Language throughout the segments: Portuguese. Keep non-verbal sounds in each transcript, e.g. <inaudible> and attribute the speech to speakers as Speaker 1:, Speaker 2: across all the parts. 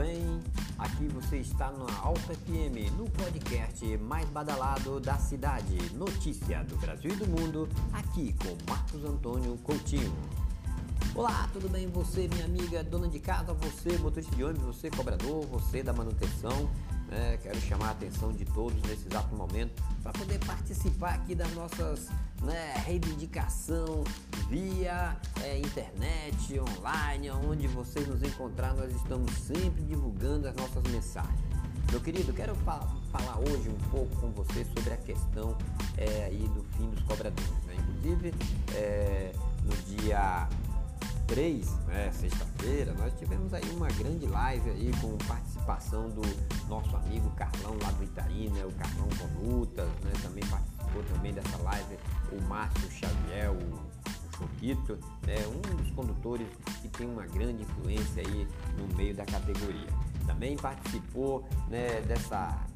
Speaker 1: Bem? Aqui você está na Alfa FM, no podcast mais badalado da cidade, notícia do Brasil e do mundo, aqui com Marcos Antônio Coutinho. Olá, tudo bem? Você, minha amiga, dona de casa, você, motorista de ônibus, você, cobrador, você da manutenção. Né? Quero chamar a atenção de todos nesse exato momento para poder participar aqui das nossas né, reivindicação via é, internet, online, onde vocês nos encontrar, nós estamos sempre divulgando as nossas mensagens. Meu querido, quero fa falar hoje um pouco com você sobre a questão é, aí do fim dos cobradores. Né? Inclusive, é, no dia 3, né, sexta-feira, nós tivemos aí uma grande live aí com participação do nosso amigo Carlão lá do né, o Carlão Volutas, né, também participou também dessa live. O Márcio Xavier, o, o Choquito, né, um dos condutores que tem uma grande influência aí no meio da categoria. Também participou né, dessa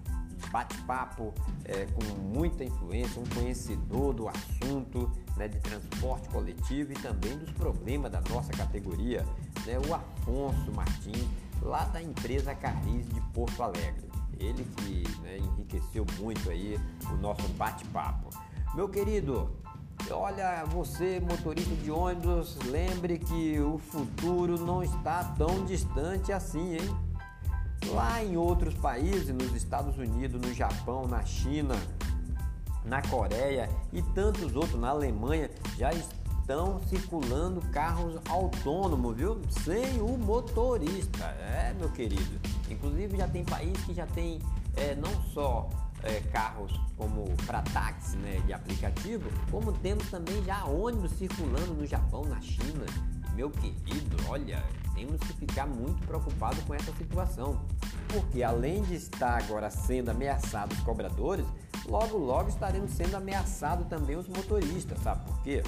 Speaker 1: bate-papo é, com muita influência, um conhecedor do assunto né, de transporte coletivo e também dos problemas da nossa categoria, né, o Afonso Martins, lá da empresa Carris de Porto Alegre. Ele que né, enriqueceu muito aí o nosso bate-papo. Meu querido, olha, você motorista de ônibus, lembre que o futuro não está tão distante assim, hein? Lá em outros países, nos Estados Unidos, no Japão, na China, na Coreia e tantos outros, na Alemanha, já estão circulando carros autônomos, viu? Sem o motorista. É, meu querido. Inclusive já tem país que já tem é, não só é, carros como para táxi né, de aplicativo, como temos também já ônibus circulando no Japão, na China. Meu querido, olha, temos que ficar muito preocupados com essa situação, porque além de estar agora sendo ameaçados os cobradores, logo logo estaremos sendo ameaçados também os motoristas, sabe por quê?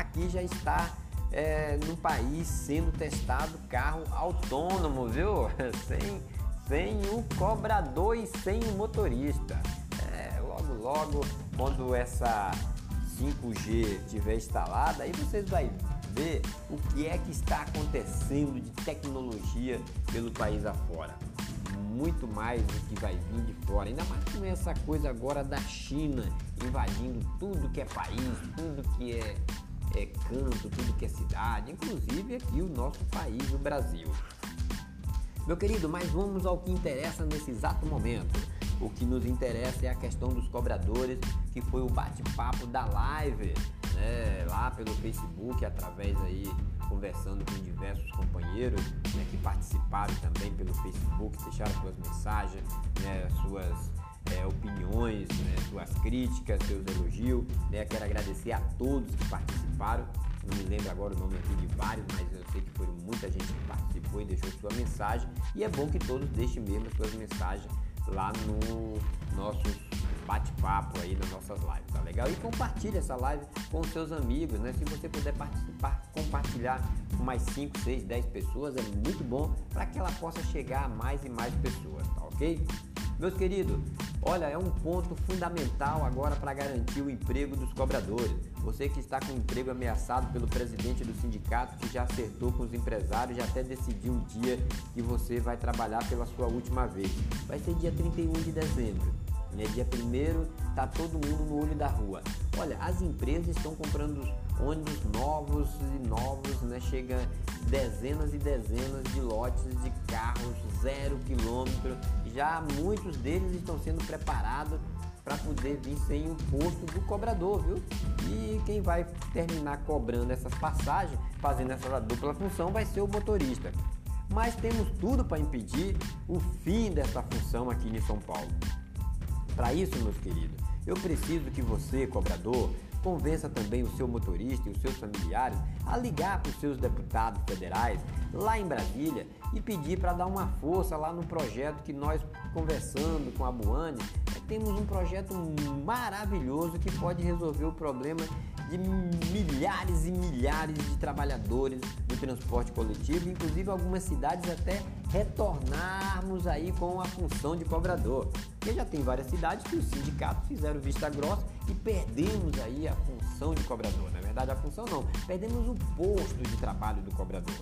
Speaker 1: Aqui já está é, no país sendo testado carro autônomo, viu? <laughs> sem, sem o cobrador e sem o motorista. É, logo logo, quando essa 5G estiver instalada, aí vocês vão ver o que é que está acontecendo de tecnologia pelo país afora. Muito mais do que vai vir de fora. Ainda mais com essa coisa agora da China invadindo tudo que é país, tudo que é, é canto, tudo que é cidade, inclusive aqui o nosso país, o Brasil. Meu querido, mas vamos ao que interessa nesse exato momento. O que nos interessa é a questão dos cobradores, que foi o bate-papo da live né, lá pelo Facebook, através aí conversando com diversos companheiros né, que participaram também pelo Facebook, deixaram suas mensagens, né, suas é, opiniões, né, suas críticas, seus elogios. Né, quero agradecer a todos que participaram. Não me lembro agora o nome aqui de vários, mas eu sei que foram muita gente que participou e deixou sua mensagem. E é bom que todos deixem mesmo suas mensagens lá no nosso bate-papo aí nas nossas lives, tá legal? E compartilhe essa live com seus amigos, né? Se você puder participar, compartilhar com mais 5, 6, 10 pessoas, é muito bom para que ela possa chegar a mais e mais pessoas, tá ok? Meus queridos, olha, é um ponto fundamental agora para garantir o emprego dos cobradores. Você que está com o emprego ameaçado pelo presidente do sindicato, que já acertou com os empresários, já até decidiu o dia que você vai trabalhar pela sua última vez. Vai ser dia 31 de dezembro. Né? Dia 1 tá todo mundo no olho da rua. Olha, as empresas estão comprando ônibus novos e novos, né? Chega dezenas e dezenas de lotes de carros zero quilômetro. Já muitos deles estão sendo preparados para poder vir sem o posto do cobrador, viu? E quem vai terminar cobrando essas passagens, fazendo essa dupla função, vai ser o motorista. Mas temos tudo para impedir o fim dessa função aqui em São Paulo. Para isso, meus queridos, eu preciso que você, cobrador, convença também o seu motorista e os seus familiares a ligar para os seus deputados federais lá em Brasília e pedir para dar uma força lá no projeto que nós, conversando com a Buane, é, temos um projeto maravilhoso que pode resolver o problema de milhares e milhares de trabalhadores do transporte coletivo, inclusive algumas cidades até retornarmos aí com a função de cobrador. Porque já tem várias cidades que os sindicatos fizeram vista grossa e perdemos aí a função de cobrador. Na verdade, a função não, perdemos o posto de trabalho do cobrador.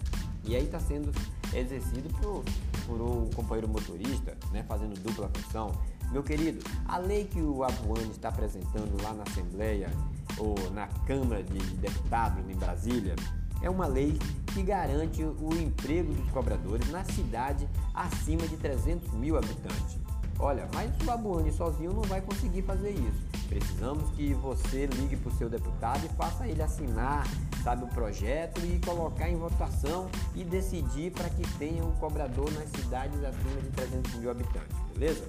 Speaker 1: E aí está sendo exercido por, por um companheiro motorista, né, fazendo dupla função. Meu querido, a lei que o Abuane está apresentando lá na Assembleia ou na Câmara de Deputados em Brasília é uma lei que garante o emprego dos cobradores na cidade acima de 300 mil habitantes. Olha, mas o Abuane sozinho não vai conseguir fazer isso. Precisamos que você ligue para o seu deputado e faça ele assinar, sabe, o projeto e colocar em votação e decidir para que tenha um cobrador nas cidades acima de 300 mil habitantes, beleza?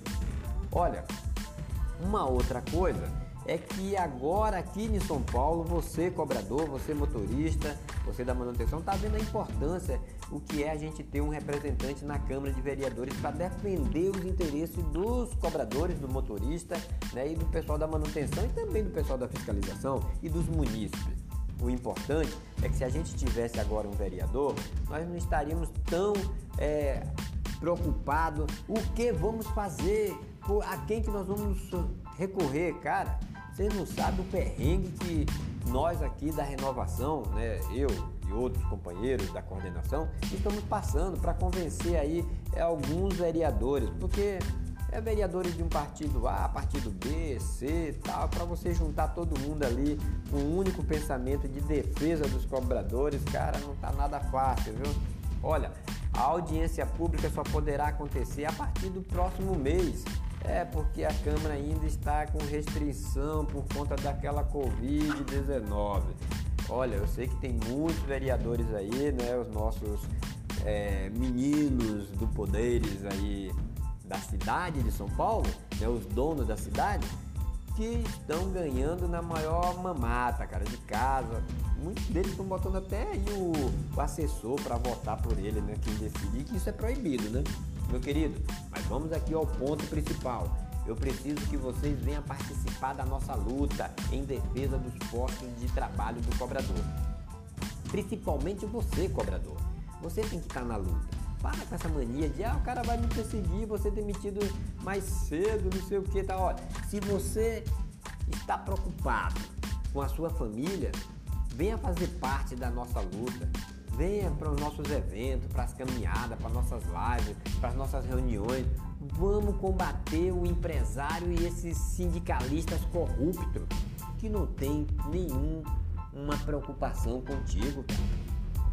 Speaker 1: Olha, uma outra coisa é que agora aqui em São Paulo, você cobrador, você motorista, você da manutenção, está vendo a importância o que é a gente ter um representante na Câmara de Vereadores para defender os interesses dos cobradores, do motorista né, e do pessoal da manutenção e também do pessoal da fiscalização e dos munícipes. O importante é que se a gente tivesse agora um vereador, nós não estaríamos tão é, preocupados o que vamos fazer, a quem que nós vamos recorrer, cara. Vocês não sabem o perrengue que nós aqui da renovação, né, eu e outros companheiros da coordenação, estamos passando para convencer aí é, alguns vereadores, porque é vereadores de um partido A, partido B, C, tal, para você juntar todo mundo ali com um único pensamento de defesa dos cobradores, cara, não tá nada fácil, viu? Olha, a audiência pública só poderá acontecer a partir do próximo mês. É porque a Câmara ainda está com restrição por conta daquela Covid-19. Olha, eu sei que tem muitos vereadores aí, né? Os nossos é, meninos do poderes aí da cidade de São Paulo, né? Os donos da cidade, que estão ganhando na maior mamata, cara, de casa. Muitos deles estão botando até aí o, o assessor para votar por ele, né? Quem decide que isso é proibido, né? Meu querido, mas vamos aqui ao ponto principal. Eu preciso que vocês venham participar da nossa luta em defesa dos postos de trabalho do cobrador. Principalmente você, cobrador. Você tem que estar na luta. Para com essa mania de, ah, o cara vai me perseguir, você demitido mais cedo, não sei o que, tá? Olha, se você está preocupado com a sua família, venha fazer parte da nossa luta. Venha para os nossos eventos, para as caminhadas, para nossas lives, para as nossas reuniões. Vamos combater o empresário e esses sindicalistas corruptos que não tem nenhuma preocupação contigo,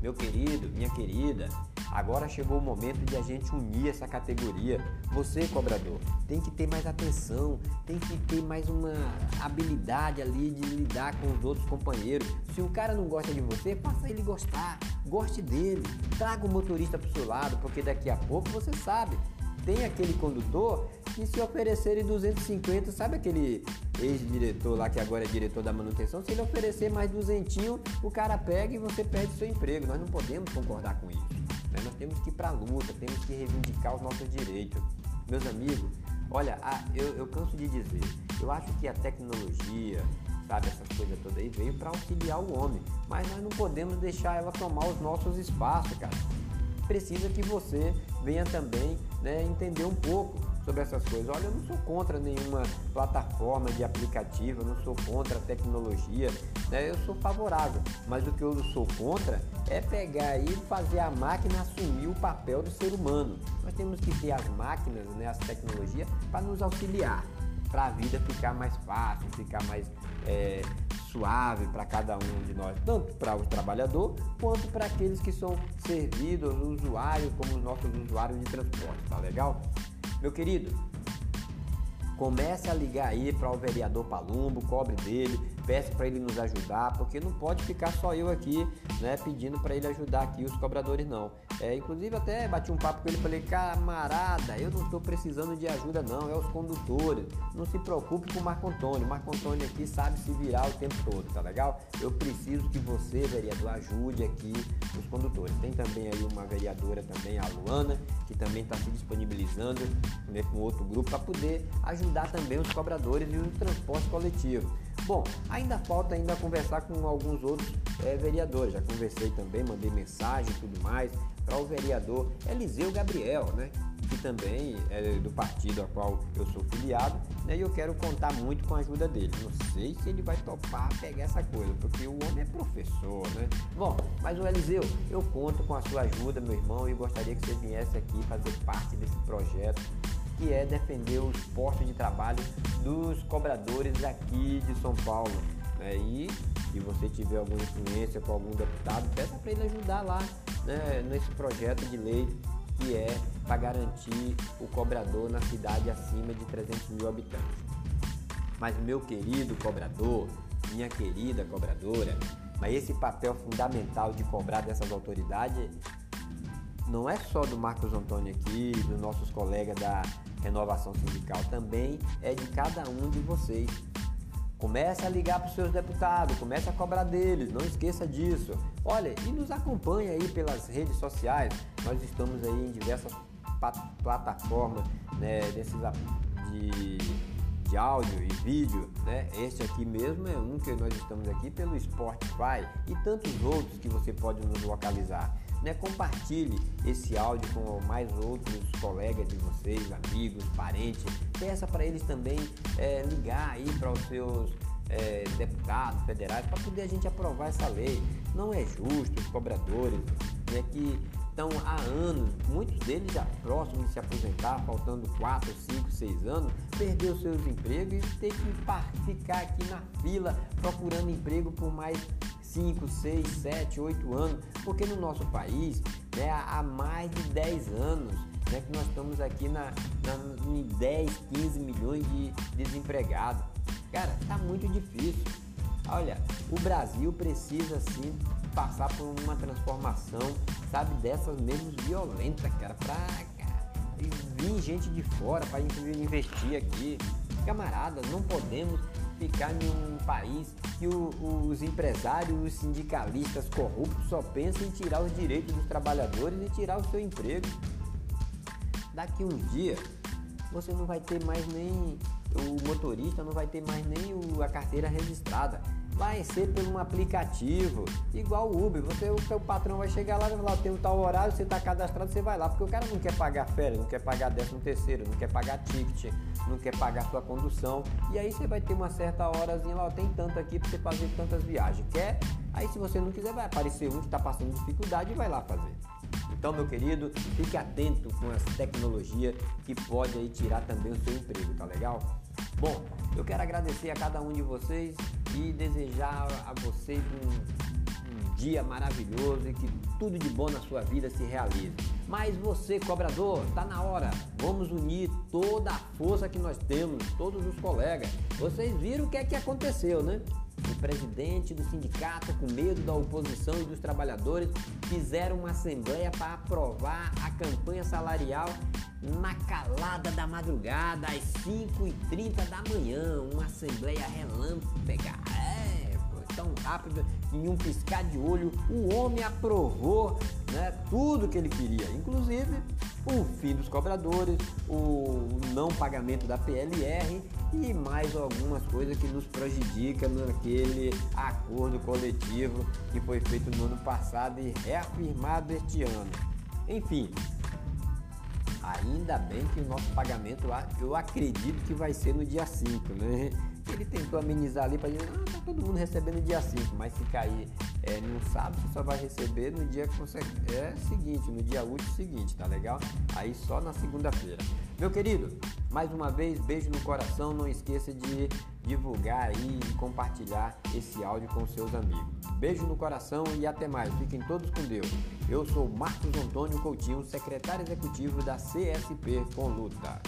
Speaker 1: Meu querido, minha querida, Agora chegou o momento de a gente unir essa categoria. Você, cobrador, tem que ter mais atenção, tem que ter mais uma habilidade ali de lidar com os outros companheiros. Se o cara não gosta de você, faça ele gostar, goste dele, traga o motorista para o seu lado, porque daqui a pouco você sabe, tem aquele condutor que se oferecerem 250, sabe aquele ex-diretor lá que agora é diretor da manutenção, se ele oferecer mais duzentinho, o cara pega e você perde seu emprego. Nós não podemos concordar com isso. Né? Nós temos que ir para a luta, temos que reivindicar os nossos direitos. Meus amigos, olha, a, eu, eu canso de dizer, eu acho que a tecnologia, sabe, essas coisas todas aí, veio para auxiliar o homem, mas nós não podemos deixar ela tomar os nossos espaços, cara. Precisa que você venha também né, entender um pouco sobre essas coisas. Olha, eu não sou contra nenhuma plataforma de aplicativo, eu não sou contra a tecnologia, né? eu sou favorável, mas o que eu sou contra é pegar e fazer a máquina assumir o papel do ser humano. Nós temos que ter as máquinas, né, as tecnologias, para nos auxiliar, para a vida ficar mais fácil, ficar mais é, suave para cada um de nós, tanto para o trabalhador quanto para aqueles que são servidos, usuários, como os nossos usuários de transporte, tá legal? Meu querido, comece a ligar aí para o vereador Palumbo, cobre dele, peça para ele nos ajudar, porque não pode ficar só eu aqui, né, pedindo para ele ajudar aqui os cobradores não. É, inclusive até bati um papo com ele falei, camarada, eu não estou precisando de ajuda não, é os condutores. Não se preocupe com o Marco Antônio. O Marco Antônio aqui sabe se virar o tempo todo, tá legal? Eu preciso que você, vereador, ajude aqui os condutores. Tem também aí uma vereadora também, a Luana, que também está se disponibilizando né, com outro grupo para poder ajudar também os cobradores e o transporte coletivo. Bom, ainda falta ainda conversar com alguns outros é, vereadores. Já conversei também, mandei mensagem e tudo mais para o vereador Eliseu Gabriel, né? Que também é do partido a qual eu sou filiado né? E eu quero contar muito com a ajuda dele. Não sei se ele vai topar pegar essa coisa, porque o homem é professor, né? Bom, mas o Eliseu, eu conto com a sua ajuda, meu irmão, e gostaria que você viesse aqui fazer parte desse projeto que é defender os postos de trabalho dos cobradores aqui de São Paulo. Né? E se você tiver alguma influência com algum deputado, peça para ele ajudar lá né, nesse projeto de lei que é para garantir o cobrador na cidade acima de 300 mil habitantes. Mas meu querido cobrador, minha querida cobradora, mas esse papel fundamental de cobrar dessas autoridades não é só do Marcos Antônio aqui, dos nossos colegas da renovação sindical, também é de cada um de vocês. Comece a ligar para os seus deputados, comece a cobrar deles, não esqueça disso. Olha, e nos acompanhe aí pelas redes sociais. Nós estamos aí em diversas plataformas né, desses de, de áudio e vídeo. Né? Este aqui mesmo é um que nós estamos aqui pelo Spotify e tantos outros que você pode nos localizar. Né? Compartilhe esse áudio com mais outros colegas de vocês, amigos, parentes. Peça para eles também é, ligar aí para os seus é, deputados federais para poder a gente aprovar essa lei. Não é justo os cobradores né, que estão há anos, muitos deles já próximos de se aposentar, faltando 4, 5, 6 anos, perder os seus empregos e ter que ficar aqui na fila procurando emprego por mais 5, 6, 7, 8 anos, porque no nosso país né, há mais de 10 anos né, que nós estamos aqui na, na, em 10, 15 milhões de desempregados. Cara, tá muito difícil. Olha, o Brasil precisa sim passar por uma transformação, sabe, dessas mesmo violentas, cara, pra vir gente de fora para investir aqui. Camaradas, não podemos ficar em um país que o, os empresários, os sindicalistas corruptos só pensam em tirar os direitos dos trabalhadores e tirar o seu emprego. Daqui um dia você não vai ter mais nem o motorista não vai ter mais nem o, a carteira registrada vai ser por um aplicativo, igual o Uber. Você, o seu patrão vai chegar lá e falar, tem um tal horário, você está cadastrado, você vai lá, porque o cara não quer pagar férias, não quer pagar décimo terceiro, não quer pagar ticket, não quer pagar sua condução. E aí você vai ter uma certa horazinha lá, tem tanto aqui para você fazer tantas viagens. Quer? Aí se você não quiser, vai aparecer um que está passando dificuldade e vai lá fazer. Então, meu querido, fique atento com essa tecnologia que pode aí tirar também o seu emprego, tá legal? Bom, eu quero agradecer a cada um de vocês e desejar a vocês um, um dia maravilhoso e que tudo de bom na sua vida se realize. Mas você, cobrador, tá na hora. Vamos unir toda a força que nós temos, todos os colegas. Vocês viram o que é que aconteceu, né? O presidente do sindicato, com medo da oposição e dos trabalhadores, fizeram uma assembleia para aprovar a campanha salarial na calada da madrugada, às 5h30 da manhã. Uma assembleia relâmpaga. Tão rápido, em um piscar de olho, o homem aprovou né, tudo que ele queria, inclusive o fim dos cobradores, o não pagamento da PLR e mais algumas coisas que nos prejudicam naquele acordo coletivo que foi feito no ano passado e reafirmado este ano. Enfim, ainda bem que o nosso pagamento, eu acredito que vai ser no dia 5, né? Ele tentou amenizar ali para dizer, ah, tá todo mundo recebendo dia 5, mas se cair é, no sábado, você só vai receber no dia é seguinte, no dia útil seguinte, tá legal? Aí só na segunda-feira. Meu querido, mais uma vez, beijo no coração, não esqueça de divulgar e compartilhar esse áudio com seus amigos. Beijo no coração e até mais. Fiquem todos com Deus. Eu sou Marcos Antônio Coutinho, secretário executivo da CSP com Luta.